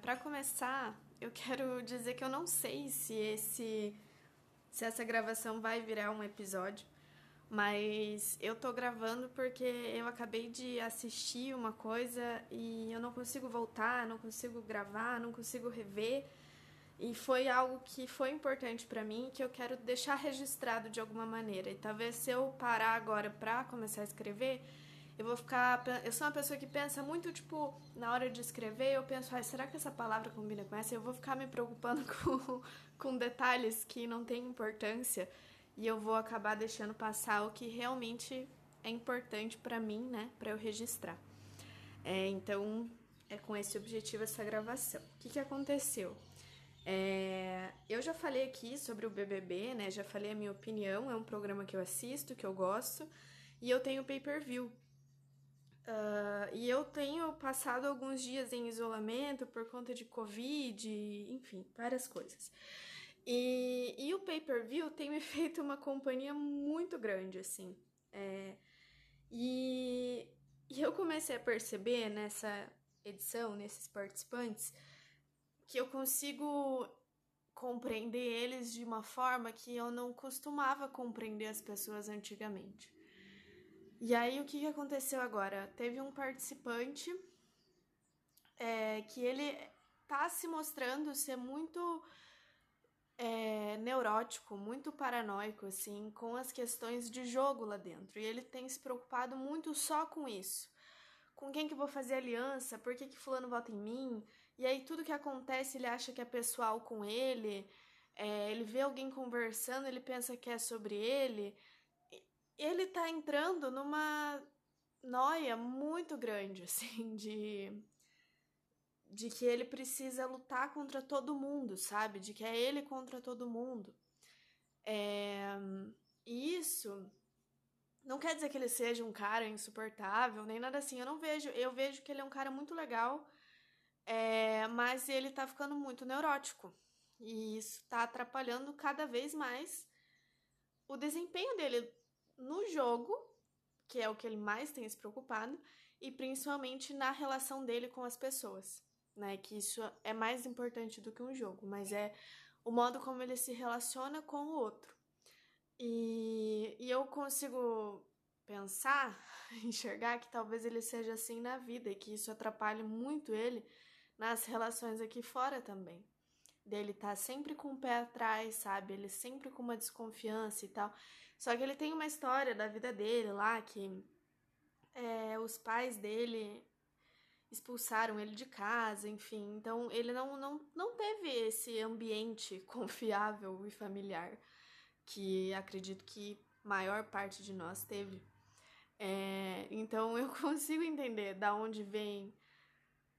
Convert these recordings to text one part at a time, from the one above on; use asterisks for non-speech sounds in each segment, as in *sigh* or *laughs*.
Para começar, eu quero dizer que eu não sei se esse se essa gravação vai virar um episódio, mas eu tô gravando porque eu acabei de assistir uma coisa e eu não consigo voltar, não consigo gravar, não consigo rever. E foi algo que foi importante para mim, que eu quero deixar registrado de alguma maneira. E talvez se eu parar agora para começar a escrever, eu vou ficar. Eu sou uma pessoa que pensa muito, tipo, na hora de escrever, eu penso, ah, será que essa palavra combina com essa? Eu vou ficar me preocupando *laughs* com, com detalhes que não têm importância e eu vou acabar deixando passar o que realmente é importante para mim, né, para eu registrar. É, então, é com esse objetivo essa gravação. O que, que aconteceu? É, eu já falei aqui sobre o BBB, né? Já falei a minha opinião. É um programa que eu assisto, que eu gosto, e eu tenho pay-per-view. Uh, e eu tenho passado alguns dias em isolamento por conta de Covid, enfim, várias coisas. E, e o pay-per-view tem me *laughs* feito uma companhia muito grande, assim. É, e, e eu comecei a perceber nessa edição, nesses participantes, que eu consigo compreender eles de uma forma que eu não costumava compreender as pessoas antigamente. E aí, o que, aconteceu agora? Teve um participante é, que ele tá se mostrando ser muito é, neurótico, muito paranoico, assim, com as questões de jogo lá dentro. E ele tem se preocupado muito só com isso. Com quem que eu vou fazer aliança? Por que, que fulano vota em mim? E aí tudo que acontece ele acha que é pessoal com ele. É, ele vê alguém conversando, ele pensa que é sobre ele. Ele tá entrando numa noia muito grande, *laughs* assim, de de que ele precisa lutar contra todo mundo, sabe? De que é ele contra todo mundo. É... E isso não quer dizer que ele seja um cara insuportável, nem nada assim. Eu não vejo. Eu vejo que ele é um cara muito legal, é... mas ele tá ficando muito neurótico. E isso tá atrapalhando cada vez mais o desempenho dele no jogo, que é o que ele mais tem se preocupado, e principalmente na relação dele com as pessoas né? Que isso é mais importante do que um jogo, mas é o modo como ele se relaciona com o outro. E, e eu consigo pensar, *laughs* enxergar que talvez ele seja assim na vida e que isso atrapalhe muito ele nas relações aqui fora também. Dele tá sempre com o pé atrás, sabe? Ele sempre com uma desconfiança e tal. Só que ele tem uma história da vida dele lá que é, os pais dele expulsaram ele de casa, enfim. Então ele não, não, não teve esse ambiente *laughs* confiável e familiar que acredito que maior parte de nós teve. É, então *laughs* eu consigo entender da onde vem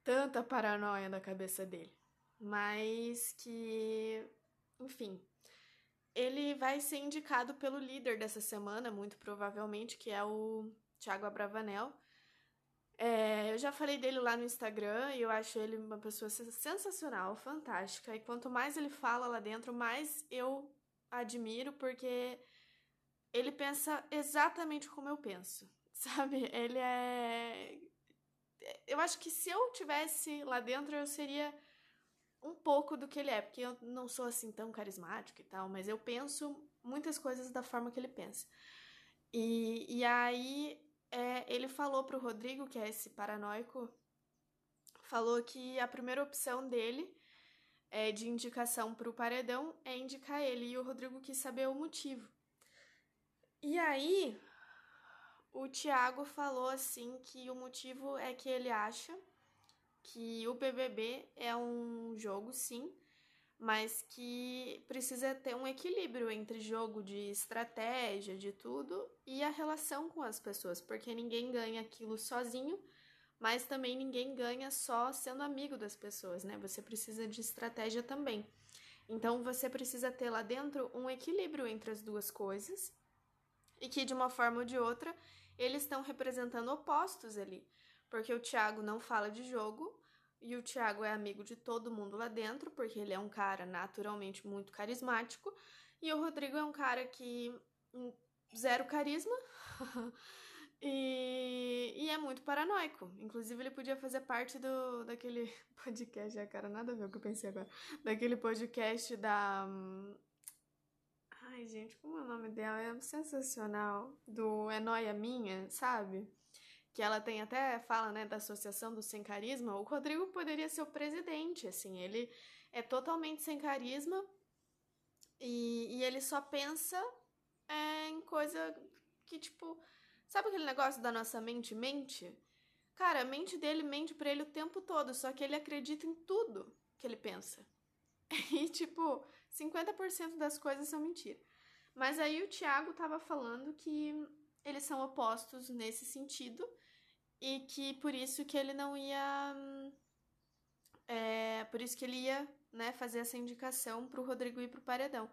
tanta paranoia na cabeça dele. Mas que, enfim, ele vai ser indicado pelo líder dessa semana, muito provavelmente, que é o Thiago Abravanel é, eu já falei dele lá no Instagram e eu acho ele uma pessoa sensacional, fantástica. E quanto mais ele fala lá dentro, mais eu admiro, porque ele pensa exatamente como eu penso, *laughs* sabe? Ele é. Eu acho que se eu tivesse lá dentro, eu seria um pouco do que ele é, porque eu não sou assim tão carismático e tal, mas eu penso muitas coisas da forma que ele pensa. E, e aí é, ele falou pro Rodrigo, que é esse paranoico, falou que a primeira opção dele é, de indicação pro paredão é indicar ele. E o Rodrigo quis saber o motivo. E aí, o Thiago falou assim que o motivo é que ele acha que o BBB é um jogo, sim, mas que precisa ter um equilíbrio entre jogo de estratégia, de tudo, e a relação com as pessoas, porque ninguém ganha aquilo sozinho, mas também ninguém ganha só sendo amigo das pessoas, né? Você precisa de estratégia também. Então você precisa ter lá dentro um equilíbrio entre as duas coisas e que de uma forma ou de outra eles estão representando opostos ali, porque o Thiago não fala de jogo e o Thiago é amigo de todo mundo lá dentro, porque ele é um cara naturalmente muito carismático, e o Rodrigo é um cara que hum, zero carisma. *laughs* E, e, é muito paranoico. Inclusive, ele podia fazer parte do daquele *laughs* podcast. É, cara, nada a ver o que eu pensei agora. Daquele podcast da. Hum, ai, gente, como é o nome dela? É sensacional. Do É Noia Minha, sabe? Que ela tem até, fala, né, da Associação do Sem Carisma. O Rodrigo poderia ser o presidente, assim. Ele é totalmente sem carisma e, e ele só pensa é, em coisa que, tipo Sabe aquele negócio da nossa mente mente? Cara, a mente dele mente pra ele o tempo todo, só que ele acredita em tudo que ele pensa. *laughs* E, tipo, 50% das coisas são mentira. Mas aí o Thiago tava falando que eles são opostos nesse sentido e que por isso que ele não ia. É, por isso que ele ia né, fazer essa indicação pro Rodrigo ir pro paredão.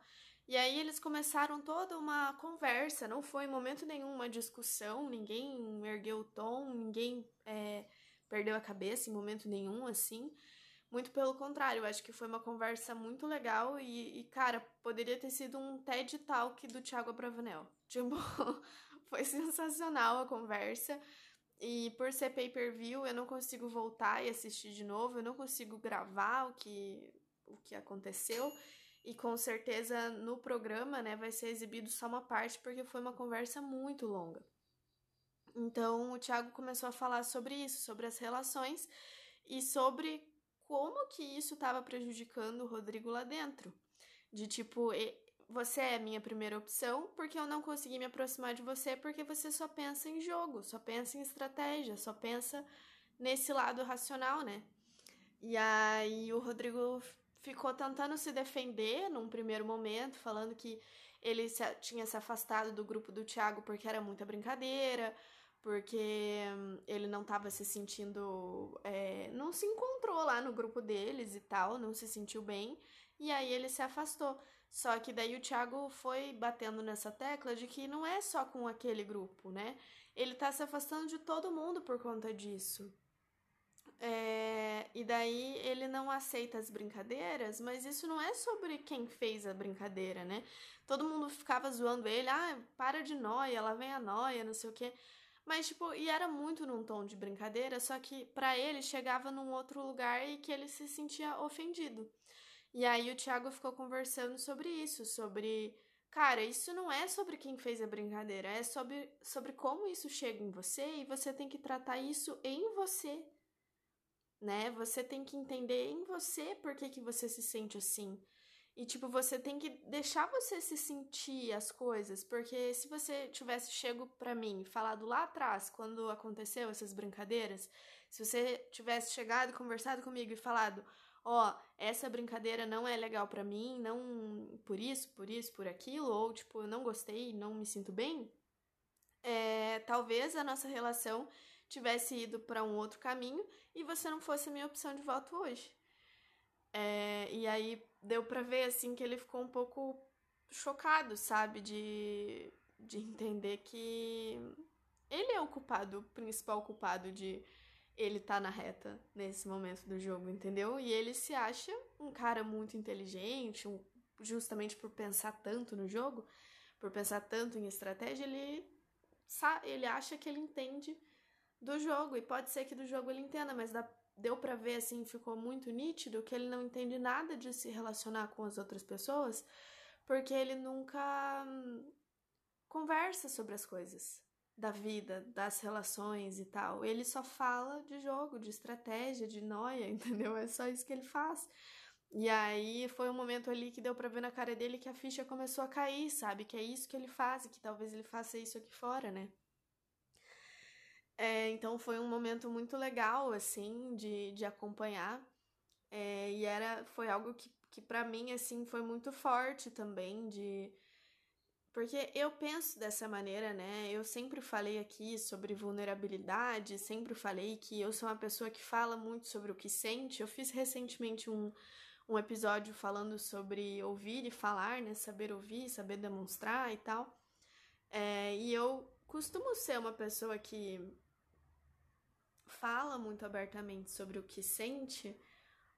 E aí eles começaram toda uma conversa, não foi em momento nenhum uma discussão, ninguém ergueu o tom, ninguém é, perdeu a cabeça em momento nenhum, assim. Muito pelo contrário, acho que foi uma conversa muito legal e, e cara, poderia ter sido um TED Talk do Thiago Abravanel. Tipo, *laughs* foi sensacional a conversa. E por ser pay-per-view, eu não consigo voltar e assistir de novo, eu não consigo gravar o que, o que aconteceu. E com certeza no programa, né, vai ser exibido só uma parte porque foi uma conversa muito longa. Então o Thiago começou a falar sobre isso, sobre as relações e sobre como que isso estava prejudicando o Rodrigo lá dentro. De tipo, você é minha primeira opção porque eu não consegui me aproximar de você porque você só pensa em jogo, só pensa em estratégia, só pensa nesse lado racional, né? E aí o Rodrigo ficou tentando se defender num primeiro momento, falando que ele tinha se afastado do grupo do Thiago porque era muita brincadeira, porque hum, ele não estava se sentindo. É, não se encontrou lá no grupo deles e tal, não se sentiu bem, e aí ele se afastou. Só que daí o Thiago foi batendo nessa tecla de que não é só com aquele grupo, né? Ele tá se afastando de todo mundo por conta disso. É, e daí ele não aceita as brincadeiras, mas isso não é sobre quem fez a brincadeira, né? Todo mundo ficava zoando ele, ah, para de noia, lá vem a noia, não sei o quê. Mas, tipo, e era muito num tom de brincadeira, só que para ele chegava num outro lugar e que ele se sentia ofendido. E aí o Thiago ficou conversando sobre isso, sobre. Cara, isso não é sobre quem fez a brincadeira, é sobre, sobre como isso chega em você e você tem que tratar isso em você né? Você tem que entender em você por que, que você se sente assim. E, tipo, você tem que deixar você se sentir as coisas, porque se você tivesse chego para mim e falado lá atrás, quando aconteceu essas brincadeiras, se você tivesse chegado conversado comigo e falado, ó, essa brincadeira não é legal para mim, não por isso, por isso, por aquilo, ou tipo, eu não gostei, não me sinto bem, é, talvez a nossa relação tivesse ido para um outro caminho e você não fosse a minha opção de voto hoje. É, e aí deu para ver assim que ele ficou um pouco chocado, sabe, de, de entender que ele é o culpado, o principal culpado de ele tá na reta nesse momento do jogo, entendeu? E ele se acha um cara muito inteligente, um, justamente por pensar tanto no jogo, por pensar tanto em estratégia, ele, ele acha que ele entende do jogo. E pode ser que do jogo ele entenda, mas dá, deu para ver assim, ficou muito nítido que ele não entende nada de se relacionar com as outras pessoas, porque ele nunca hum, conversa sobre as coisas da vida, das relações e tal. Ele só fala de jogo, de estratégia, de noia, *laughs* entendeu? É só isso que ele faz. E aí foi um momento ali que deu para ver na cara dele que a ficha começou a cair, sabe? Que é isso que ele faz e que talvez ele faça isso aqui fora, né? É, então foi um momento muito legal, assim, de, de acompanhar. É, e era, foi algo que, que para mim, assim, foi muito forte também, de... Porque eu penso dessa maneira, né? Eu sempre falei aqui sobre vulnerabilidade, sempre falei que eu sou uma pessoa que fala muito sobre o que sente. Eu fiz recentemente um, um episódio falando sobre ouvir e falar, né? Saber ouvir, saber demonstrar e tal. É, e eu costumo ser uma pessoa que fala muito abertamente sobre o que sente,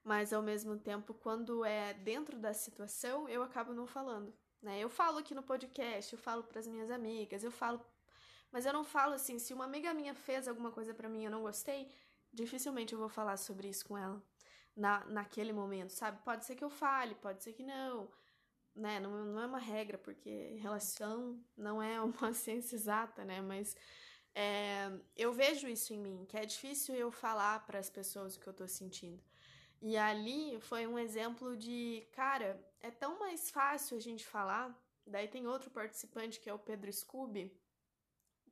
mas ao mesmo tempo, quando é dentro da situação, eu acabo não falando. Né? Eu falo aqui no podcast, eu falo para as minhas amigas, eu falo, mas eu não falo assim. Se uma amiga minha fez alguma coisa para mim e eu não gostei, dificilmente eu vou falar sobre isso com ela na, naquele momento, sabe? Pode ser que eu fale, pode ser que não, né? Não, não é uma regra, porque relação não é uma *laughs* ciência exata, né? Mas é, eu vejo isso em mim, que é difícil eu falar para as pessoas o que eu tô sentindo. E ali foi um exemplo de, cara, é tão mais fácil a gente falar. Daí tem outro participante que é o Pedro Scooby,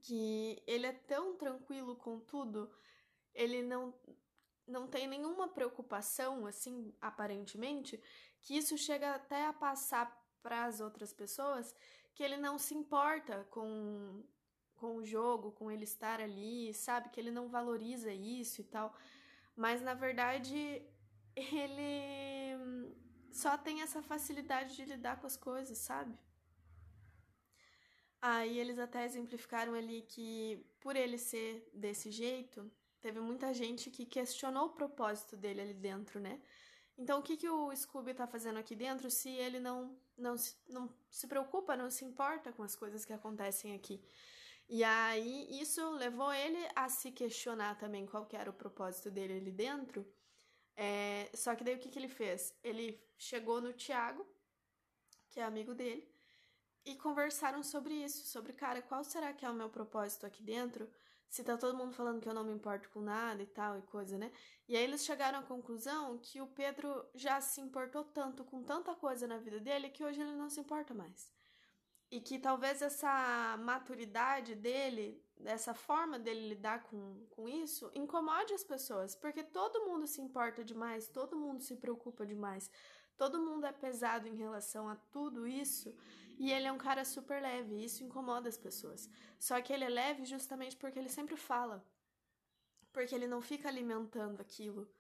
que ele é tão tranquilo com tudo, ele não não tem nenhuma preocupação, assim, aparentemente, que isso chega até a passar para as outras pessoas que ele não se importa com, com o jogo, com ele estar ali, sabe? Que ele não valoriza isso e tal. Mas na verdade, ele só tem essa facilidade de lidar com as coisas, sabe? Aí eles até exemplificaram ali que por ele ser desse jeito, teve muita gente que questionou o propósito dele ali dentro, né? Então, o que, que o Scooby tá fazendo aqui dentro se ele não, não, se, não se preocupa, não se importa com as coisas que acontecem aqui? E aí, isso levou ele a se questionar também qual que era o propósito dele ali dentro. É, só que daí o que, que ele fez? Ele chegou no Tiago, que é amigo dele, e conversaram sobre isso, sobre, cara, qual será que é o meu propósito aqui dentro? se tá todo mundo falando que eu não me importo com nada e tal e coisa, né? E aí eles chegaram à conclusão que o Pedro já se importou tanto com tanta coisa na vida dele que hoje ele não se importa mais. E que talvez essa maturidade dele, essa forma dele lidar com, com isso, incomode as pessoas, porque todo mundo se importa demais, todo mundo se preocupa demais. Todo mundo é pesado em relação a tudo isso e ele é um cara super leve, e isso incomoda as pessoas. Só que ele é leve justamente porque ele sempre fala. Porque ele não fica alimentando aquilo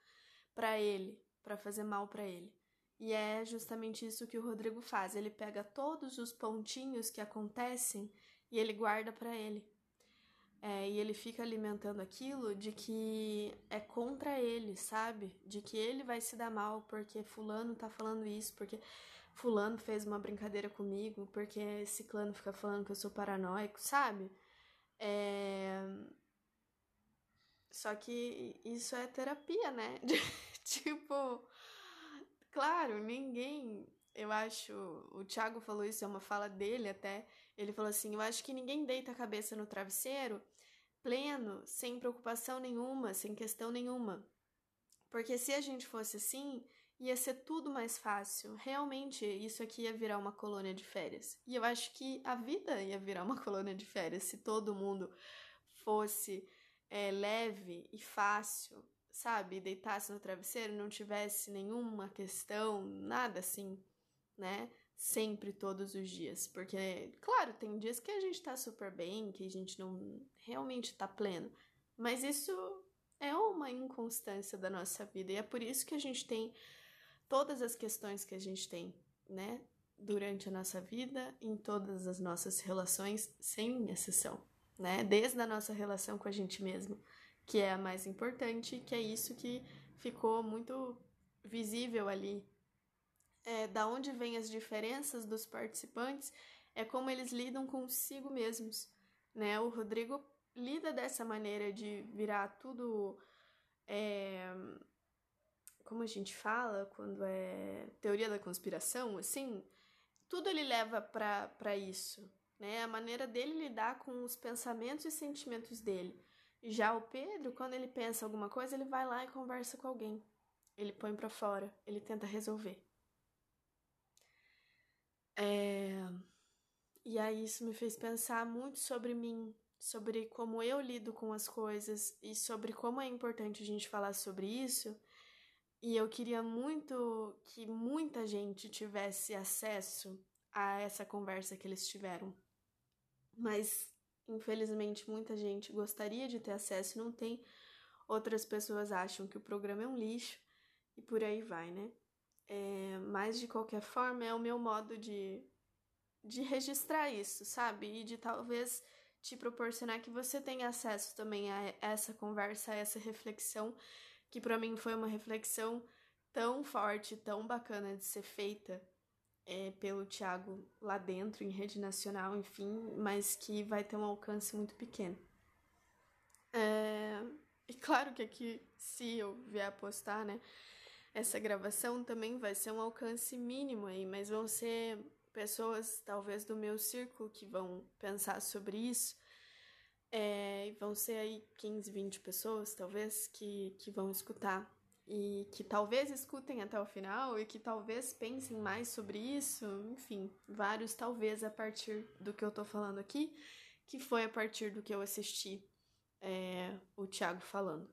para ele, para fazer mal para ele. E é justamente isso que o Rodrigo faz. Ele pega todos os pontinhos que acontecem e ele guarda para ele. É, e ele fica alimentando aquilo de que é contra ele, sabe? De que ele vai se dar mal porque fulano tá falando isso, porque fulano fez uma brincadeira comigo, porque ciclano fica falando que eu sou paranoico, sabe? É... Só que isso é terapia, né? *laughs* tipo, claro, ninguém eu acho, o Thiago falou isso, é uma fala dele até. Ele falou assim: Eu acho que ninguém deita a cabeça no travesseiro pleno, sem preocupação nenhuma, sem questão nenhuma. Porque se a gente fosse assim, ia ser tudo mais fácil. Realmente, isso aqui ia virar uma colônia de férias. E eu acho que a vida ia virar uma *laughs* colônia de férias se todo mundo fosse é, leve e fácil, sabe? Deitasse no travesseiro, não tivesse nenhuma questão, nada assim né? Sempre, todos os dias. Porque, claro, tem dias que a gente tá super bem, que a gente não realmente tá pleno. Mas isso é uma inconstância da nossa vida. E é por isso que a gente tem todas as questões que a gente tem, né? Durante a nossa vida, em todas as nossas relações, sem exceção, né? Desde a nossa relação com a gente mesmo, que é a mais importante, que é isso que ficou muito visível ali é, da onde vêm as diferenças dos participantes é como eles lidam consigo mesmos, né? O Rodrigo lida dessa maneira de virar tudo é, como a gente fala quando é teoria da conspiração, assim, tudo ele leva para isso, né? A maneira dele lidar com os pensamentos e sentimentos dele. Já o Pedro, quando ele pensa alguma coisa, ele vai lá e conversa com alguém. Ele põe para fora, ele tenta resolver. É... E aí isso me fez pensar muito sobre mim, sobre como eu lido com as coisas e sobre como é importante a gente falar sobre isso. E eu queria muito que muita gente tivesse acesso a essa conversa que eles tiveram. Mas, infelizmente, muita gente gostaria de ter acesso e não tem. Outras pessoas acham que o programa é um lixo e por aí vai, né? É, mas de qualquer forma é o meu modo de, de registrar isso, sabe? E de talvez te proporcionar que você tenha acesso também a essa conversa, a essa reflexão, que para mim foi uma reflexão tão forte, tão bacana de ser feita é, pelo Tiago lá dentro, em rede nacional, enfim, mas que vai ter um alcance muito pequeno. É, e claro que aqui, se eu vier a postar, né, essa gravação também vai ser um alcance mínimo aí, mas vão ser pessoas, talvez do meu círculo, que vão pensar sobre isso. É, vão ser aí 15, 20 pessoas, talvez, que, que vão escutar e que talvez escutem até o final e que talvez pensem mais sobre isso, enfim, vários talvez a partir do que eu tô falando aqui, que foi a partir do que eu assisti é, o Thiago falando.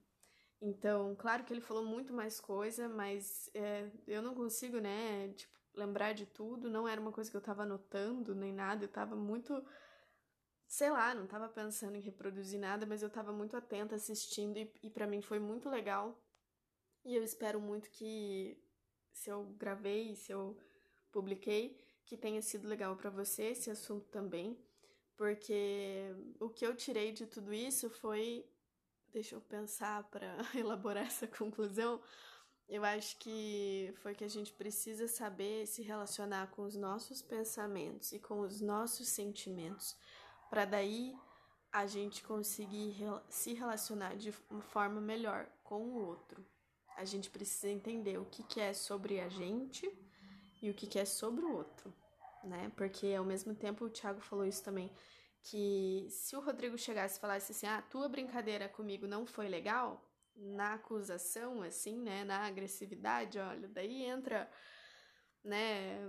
Então, claro que ele falou muito mais coisa, mas é, eu não consigo, né, tipo, lembrar de tudo, não era uma coisa que eu tava anotando nem nada, eu tava muito sei lá, não tava pensando em reproduzir nada, mas eu tava muito atenta assistindo e, e para mim foi muito legal. E eu espero muito que se eu gravei, se eu publiquei, que tenha sido legal para você esse assunto também, porque o que eu tirei de tudo isso foi, deixa eu pensar para *laughs* elaborar essa conclusão, eu acho que foi que a gente precisa saber se relacionar com os nossos pensamentos e com os nossos sentimentos, para daí a gente conseguir se relacionar de uma forma melhor com o outro. A gente precisa entender o que, que é sobre a gente e o que, que é sobre o outro, né? Porque ao mesmo tempo o Thiago falou isso também, que se o Rodrigo chegasse e falasse assim, ah, tua brincadeira comigo não foi legal, na acusação, assim, né, na agressividade, olha, daí entra, né,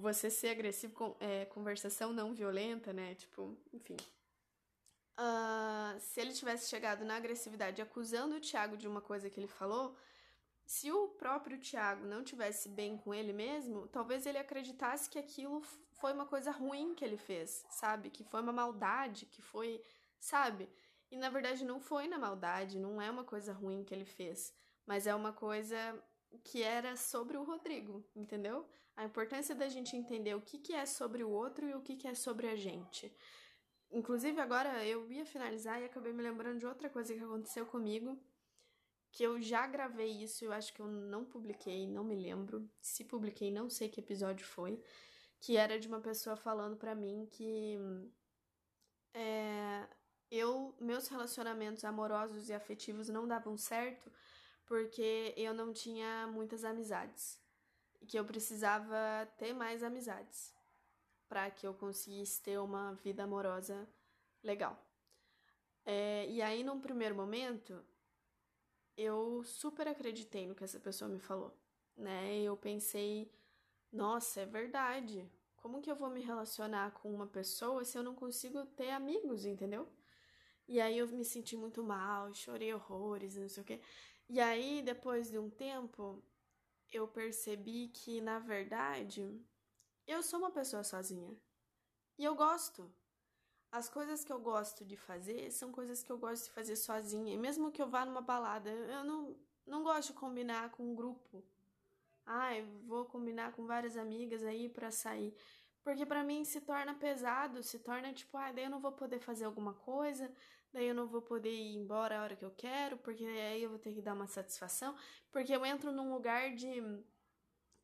você ser agressivo com é, conversação não violenta, né, tipo, enfim. Uh, se ele tivesse chegado na agressividade acusando o Thiago de uma coisa que ele falou, se o próprio Thiago não tivesse bem com ele mesmo, talvez ele acreditasse que aquilo foi uma coisa ruim que ele fez, sabe? Que foi uma maldade, que foi, sabe? E na verdade não foi na maldade, não é uma coisa ruim que ele fez, mas é uma coisa que era sobre o Rodrigo, entendeu? A importância da gente entender o que, que é sobre o outro e o que, que é sobre a gente. Inclusive, agora eu ia finalizar e acabei me lembrando de outra coisa que aconteceu comigo, que eu já gravei isso, eu acho que eu não publiquei, não me lembro. Se publiquei, não sei que episódio foi, que era de uma pessoa falando para mim que é, eu meus relacionamentos amorosos e afetivos não davam certo porque eu não tinha muitas amizades e que eu precisava ter mais amizades para que eu conseguisse ter uma vida amorosa legal. É, e aí, num primeiro momento, eu super acreditei no que essa pessoa me falou, né? Eu pensei, nossa, é verdade. Como que eu vou me relacionar com uma pessoa se eu não consigo ter amigos, entendeu? E aí eu me senti muito mal, chorei horrores, não sei o quê. E aí, depois de um tempo, eu percebi que, na verdade, eu sou uma pessoa sozinha. E eu gosto. As coisas que eu gosto de fazer são coisas que eu gosto de fazer sozinha. E mesmo que eu vá numa balada, eu não, não gosto de combinar com um grupo. Ai, vou combinar com várias amigas aí para sair. Porque para mim se torna pesado, se torna tipo, ah, daí eu não vou poder fazer alguma coisa, daí eu não vou poder ir embora a hora que eu quero, porque aí eu vou ter que dar uma satisfação, porque eu entro num lugar de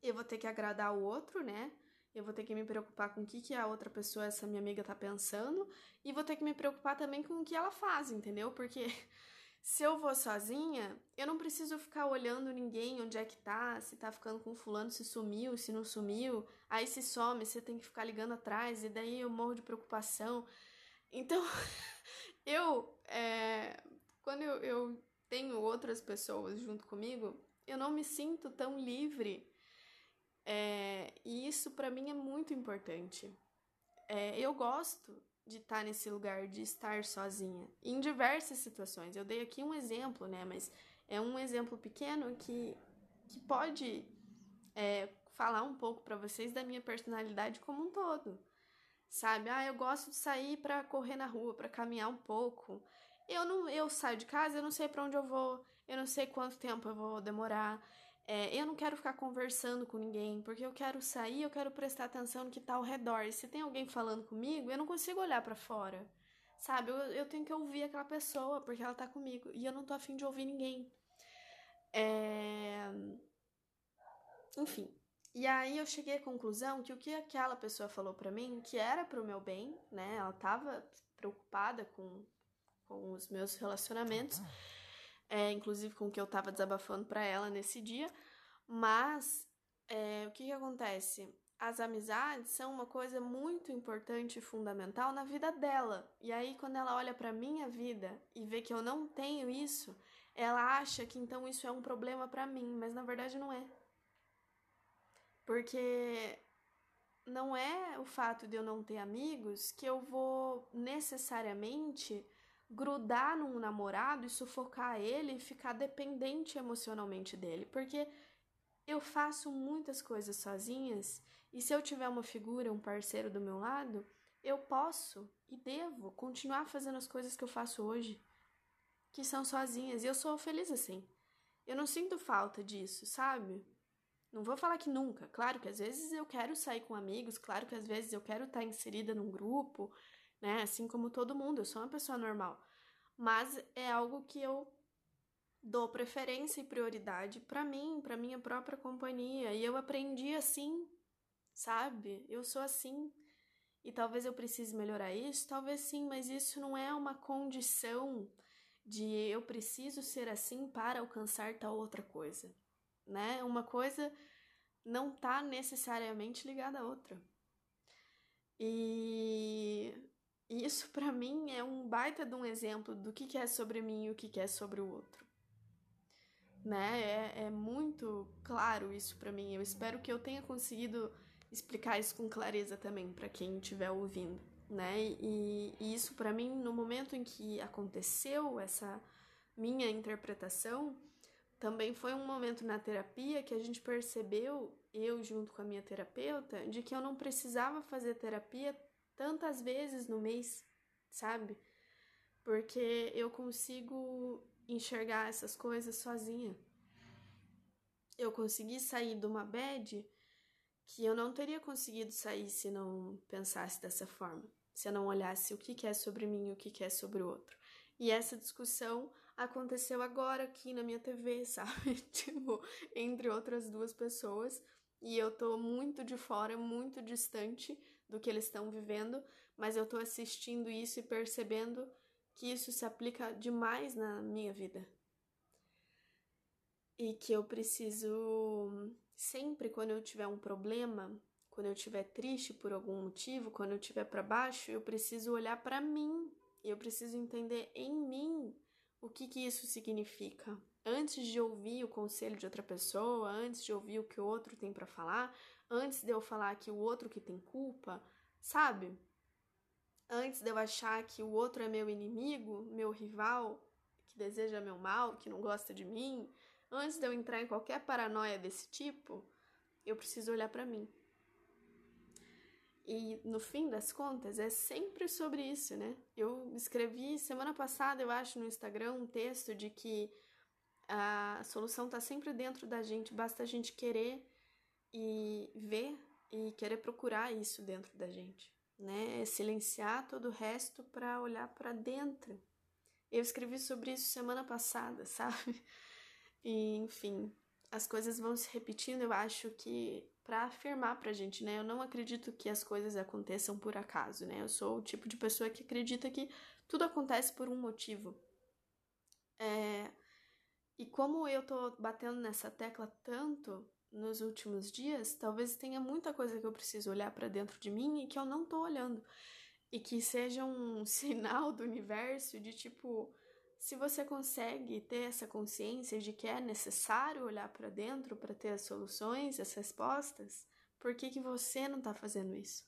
eu vou ter que agradar o outro, né? Eu vou ter que me preocupar com o que, que a outra pessoa, essa minha amiga, tá pensando, e vou ter que me preocupar também com o que ela faz, entendeu? Porque se eu vou sozinha, eu não preciso ficar olhando ninguém, onde é que tá, se tá ficando com fulano, se sumiu, se não sumiu. Aí se some, você tem que ficar ligando atrás, e daí eu morro de preocupação. Então, *laughs* eu, é, quando eu, eu tenho outras pessoas junto comigo, eu não me sinto tão livre. É, e isso para mim é muito importante. É, eu gosto de estar tá nesse lugar, de estar sozinha. Em diversas situações. Eu dei aqui um exemplo, né? Mas é um exemplo pequeno que, que pode é, falar um pouco para vocês da minha personalidade como um todo. Sabe? Ah, eu gosto de sair para correr na rua, para caminhar um pouco. Eu não, eu saio de casa, eu não sei para onde eu vou, eu não sei quanto tempo eu vou demorar. É, eu não quero ficar conversando com ninguém, porque eu quero sair, eu quero prestar atenção no que tá ao redor. E se tem alguém falando comigo, eu não consigo olhar para fora. Sabe? Eu, eu tenho que ouvir aquela pessoa, porque ela tá comigo. E eu não tô afim de ouvir ninguém. É... Enfim. E aí eu cheguei à conclusão que o que aquela pessoa falou para mim, que era pro meu bem, né? Ela tava preocupada com, com os meus relacionamentos é, inclusive com o que eu tava desabafando para ela nesse dia. Mas é, o que, que acontece? As amizades são uma coisa muito importante e fundamental na vida dela. E aí, quando ela olha para minha vida e vê que eu não tenho isso, ela acha que então isso é um problema para mim, mas na verdade não é. Porque não é o fato de eu não ter amigos que eu vou necessariamente grudar num namorado e sufocar ele e ficar dependente emocionalmente dele, porque eu faço muitas coisas sozinhas e se eu tiver uma figura, um parceiro do meu lado, eu posso e devo continuar fazendo as coisas que eu faço hoje, que são sozinhas, e eu sou feliz assim. Eu não sinto falta disso, sabe? Não vou falar que nunca. Claro que às vezes eu quero sair com amigos, claro que às vezes eu quero estar inserida num grupo, né? Assim como todo mundo, eu sou uma pessoa normal. Mas é algo que eu dou preferência e prioridade para mim, para minha própria companhia. E eu aprendi assim, sabe? Eu sou assim. E talvez eu precise melhorar isso, talvez sim, mas isso não é uma condição de eu preciso ser assim para alcançar tal outra coisa, né? Uma coisa não tá necessariamente ligada à outra. E e isso para mim é um baita de um exemplo do que, que é sobre mim e o que, que é sobre o outro. Né? É, é muito claro isso para mim. Eu espero que eu tenha conseguido explicar isso com clareza também para quem estiver ouvindo, né? E, e isso para mim, no momento em que aconteceu essa minha interpretação, também foi um momento na terapia que a gente percebeu, eu junto com a minha terapeuta, de que eu não precisava fazer terapia tantas vezes no mês, sabe? Porque eu consigo enxergar essas coisas sozinha. Eu consegui sair de uma bad que eu não teria conseguido sair se não pensasse dessa forma, se eu não olhasse o que é sobre mim e o que é sobre o outro. E essa discussão aconteceu agora aqui na minha TV, *laughs* sabe? tipo, entre outras duas pessoas. E eu tô muito de fora, muito distante do que eles estão vivendo, mas eu tô assistindo isso e percebendo que isso se aplica demais na minha vida. E que eu preciso sempre quando eu tiver um problema, quando eu estiver triste por algum motivo, quando eu estiver para baixo, eu preciso olhar para mim. Eu preciso entender em mim o que que isso significa. Antes de ouvir o conselho de outra pessoa, antes de ouvir o que o outro tem para falar, antes de eu falar que o outro que tem culpa, sabe? Antes de eu achar que o outro é meu inimigo, meu rival, que deseja meu mal, que não gosta de mim, antes de eu entrar em qualquer paranoia desse tipo, eu preciso olhar para mim. E no fim das contas é sempre sobre isso, né? Eu escrevi semana passada, eu acho, no Instagram um texto de que a solução está sempre dentro da gente, basta a gente querer e ver e querer procurar isso dentro da gente, né? É silenciar todo o resto para olhar para dentro. Eu escrevi sobre isso semana passada, *laughs* sabe? E, enfim, as coisas vão se repetindo, eu acho que para afirmar pra gente, né? Eu não acredito que as coisas aconteçam por acaso, né? Eu sou o tipo de pessoa que acredita que tudo acontece por um motivo. É, e como eu tô batendo nessa tecla tanto nos últimos dias, talvez tenha muita coisa que eu preciso olhar para dentro de mim e que eu não tô olhando. E que seja um *laughs* sinal do universo de tipo, se você consegue ter essa consciência de que é necessário olhar para dentro para ter as soluções, as respostas, por que, que você não está fazendo isso?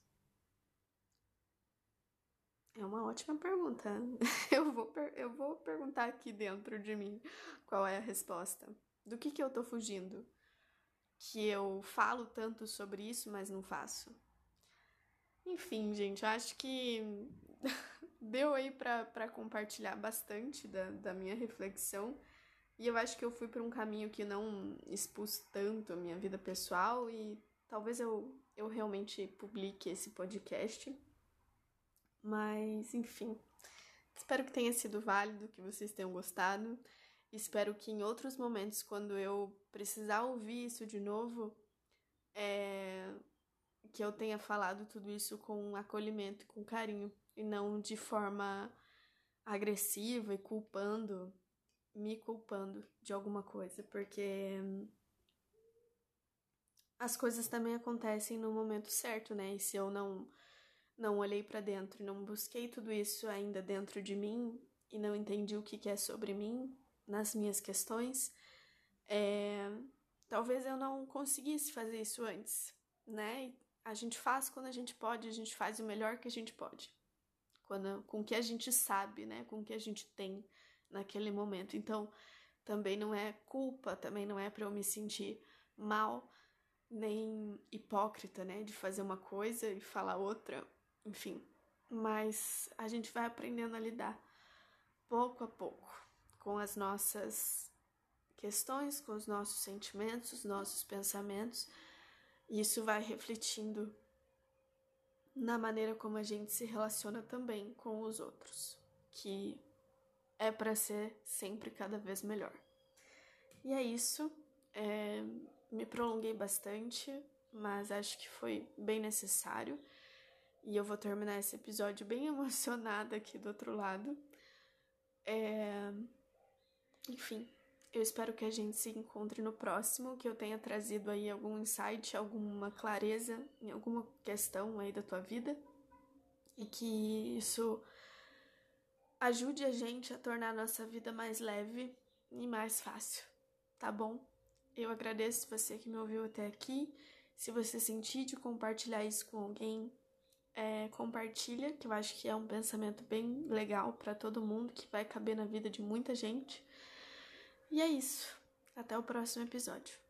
É uma ótima pergunta. *laughs* Eu vou, eu vou perguntar aqui dentro de mim qual é a resposta. Do que, que eu tô fugindo? Que eu falo tanto sobre isso, mas não faço. Enfim, gente, acho que *laughs* deu aí para compartilhar bastante da, da minha reflexão. E eu acho que eu fui por um caminho que não expus tanto a minha vida pessoal e talvez eu, eu realmente publique esse podcast. Mas, enfim, espero que tenha sido válido, que vocês tenham gostado. Espero que em outros momentos, quando eu precisar ouvir isso de novo, é... que eu tenha falado tudo isso com acolhimento com carinho, e não de forma agressiva e culpando me culpando de alguma coisa, porque as coisas também acontecem no momento certo, né? E se eu não não olhei para dentro não busquei tudo isso ainda dentro de mim e não entendi o que, que é sobre mim nas minhas questões, é, talvez eu não conseguisse fazer isso antes, né? A gente faz quando a gente pode, a gente faz o melhor que a gente pode, quando, com o que a gente sabe, né? Com o que a gente tem naquele momento. Então, também não é culpa, também não é para eu me sentir mal, nem hipócrita, né, de fazer uma coisa e falar outra, enfim. Mas a gente vai aprendendo a lidar pouco a pouco com as nossas questões, com os nossos sentimentos, os nossos pensamentos. E isso vai refletindo na maneira como a gente se relaciona também com os outros, que é para ser sempre cada vez melhor. E é isso. É, me prolonguei bastante, mas acho que foi bem necessário. E eu vou terminar esse episódio bem *laughs* emocionada aqui do outro lado. É... Enfim, eu espero que a gente se encontre no próximo, que eu tenha trazido aí algum insight, alguma clareza em alguma questão aí da tua vida. E que isso ajude a gente a tornar a nossa vida mais leve e mais fácil, tá bom? Eu agradeço você que me ouviu até aqui. Se você sentir de compartilhar isso com alguém, é, compartilha, que eu acho que é um pensamento bem legal para todo mundo, que vai caber na vida de muita gente. E é isso. Até o próximo episódio.